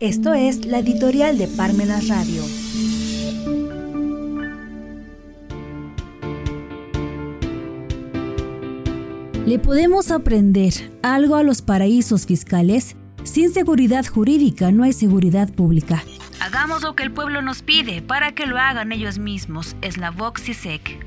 Esto es la editorial de Parmenas Radio. ¿Le podemos aprender algo a los paraísos fiscales? Sin seguridad jurídica no hay seguridad pública. Hagamos lo que el pueblo nos pide para que lo hagan ellos mismos. Es la Voxisec.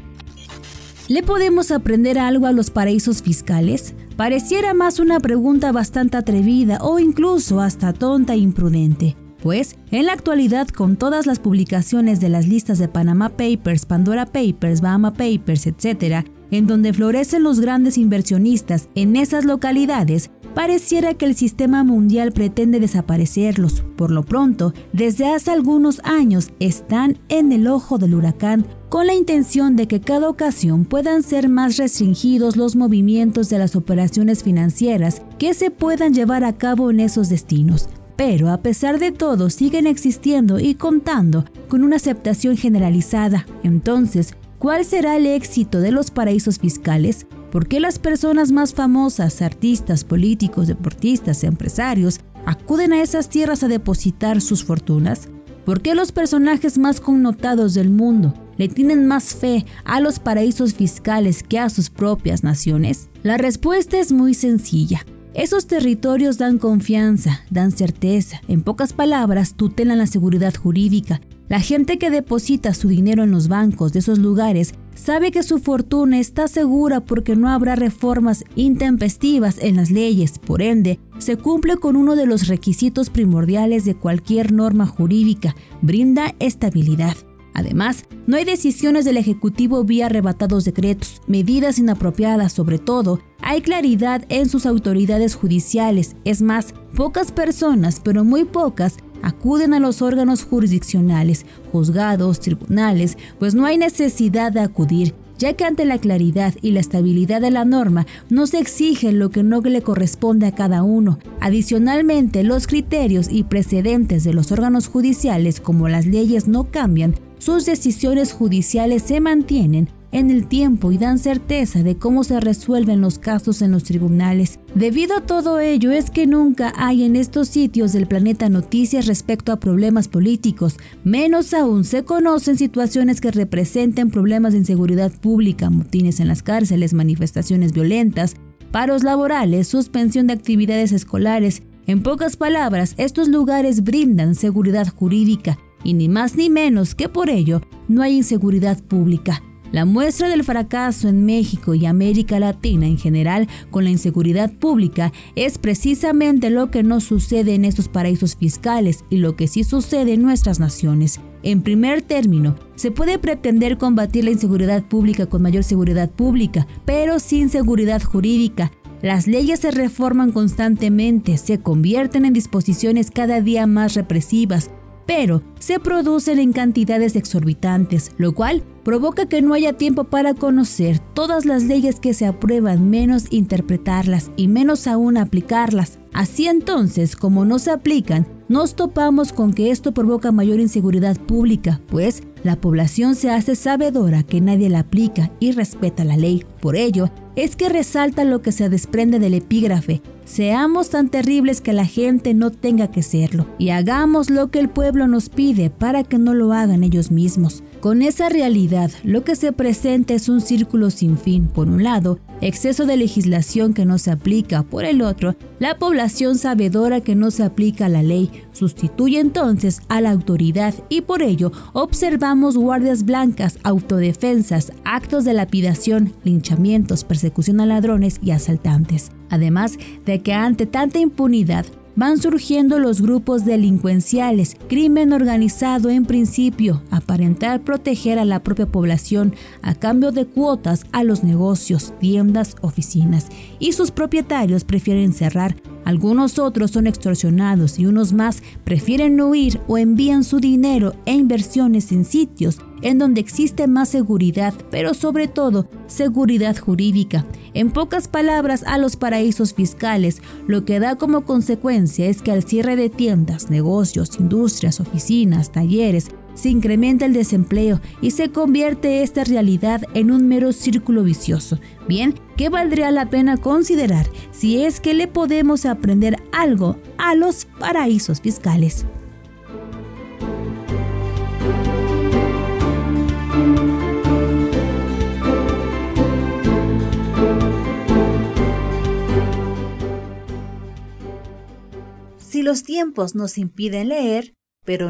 ¿Le podemos aprender algo a los paraísos fiscales? Pareciera más una pregunta bastante atrevida o incluso hasta tonta e imprudente. Pues, en la actualidad, con todas las publicaciones de las listas de Panama Papers, Pandora Papers, Bahama Papers, etc., en donde florecen los grandes inversionistas en esas localidades, pareciera que el sistema mundial pretende desaparecerlos. Por lo pronto, desde hace algunos años están en el ojo del huracán con la intención de que cada ocasión puedan ser más restringidos los movimientos de las operaciones financieras que se puedan llevar a cabo en esos destinos. Pero a pesar de todo siguen existiendo y contando con una aceptación generalizada. Entonces, ¿cuál será el éxito de los paraísos fiscales? ¿Por qué las personas más famosas, artistas, políticos, deportistas, empresarios, acuden a esas tierras a depositar sus fortunas? ¿Por qué los personajes más connotados del mundo le tienen más fe a los paraísos fiscales que a sus propias naciones? La respuesta es muy sencilla. Esos territorios dan confianza, dan certeza, en pocas palabras, tutelan la seguridad jurídica. La gente que deposita su dinero en los bancos de esos lugares sabe que su fortuna está segura porque no habrá reformas intempestivas en las leyes, por ende, se cumple con uno de los requisitos primordiales de cualquier norma jurídica, brinda estabilidad. Además, no hay decisiones del Ejecutivo vía arrebatados decretos, medidas inapropiadas sobre todo, hay claridad en sus autoridades judiciales, es más, pocas personas, pero muy pocas, acuden a los órganos jurisdiccionales, juzgados, tribunales, pues no hay necesidad de acudir, ya que ante la claridad y la estabilidad de la norma no se exige lo que no le corresponde a cada uno. Adicionalmente, los criterios y precedentes de los órganos judiciales como las leyes no cambian, sus decisiones judiciales se mantienen en el tiempo y dan certeza de cómo se resuelven los casos en los tribunales. Debido a todo ello es que nunca hay en estos sitios del planeta noticias respecto a problemas políticos, menos aún se conocen situaciones que representen problemas de inseguridad pública, motines en las cárceles, manifestaciones violentas, paros laborales, suspensión de actividades escolares. En pocas palabras, estos lugares brindan seguridad jurídica y ni más ni menos que por ello no hay inseguridad pública. La muestra del fracaso en México y América Latina en general con la inseguridad pública es precisamente lo que no sucede en estos paraísos fiscales y lo que sí sucede en nuestras naciones. En primer término, se puede pretender combatir la inseguridad pública con mayor seguridad pública, pero sin seguridad jurídica. Las leyes se reforman constantemente, se convierten en disposiciones cada día más represivas, pero se producen en cantidades exorbitantes, lo cual provoca que no haya tiempo para conocer todas las leyes que se aprueban, menos interpretarlas y menos aún aplicarlas. Así entonces, como no se aplican, nos topamos con que esto provoca mayor inseguridad pública, pues la población se hace sabedora que nadie la aplica y respeta la ley. Por ello, es que resalta lo que se desprende del epígrafe. Seamos tan terribles que la gente no tenga que serlo y hagamos lo que el pueblo nos pide para que no lo hagan ellos mismos. Con esa realidad, lo que se presenta es un círculo sin fin. Por un lado, exceso de legislación que no se aplica. Por el otro, la población sabedora que no se aplica la ley sustituye entonces a la autoridad y por ello observamos guardias blancas, autodefensas, actos de lapidación, persecución a ladrones y asaltantes. Además de que ante tanta impunidad, van surgiendo los grupos delincuenciales, crimen organizado en principio, aparentar proteger a la propia población a cambio de cuotas a los negocios, tiendas, oficinas, y sus propietarios prefieren cerrar. Algunos otros son extorsionados y unos más prefieren huir o envían su dinero e inversiones en sitios en donde existe más seguridad, pero sobre todo seguridad jurídica. En pocas palabras, a los paraísos fiscales, lo que da como consecuencia es que al cierre de tiendas, negocios, industrias, oficinas, talleres, se incrementa el desempleo y se convierte esta realidad en un mero círculo vicioso. Bien, ¿qué valdría la pena considerar si es que le podemos aprender algo a los paraísos fiscales? Los tiempos nos impiden leer, pero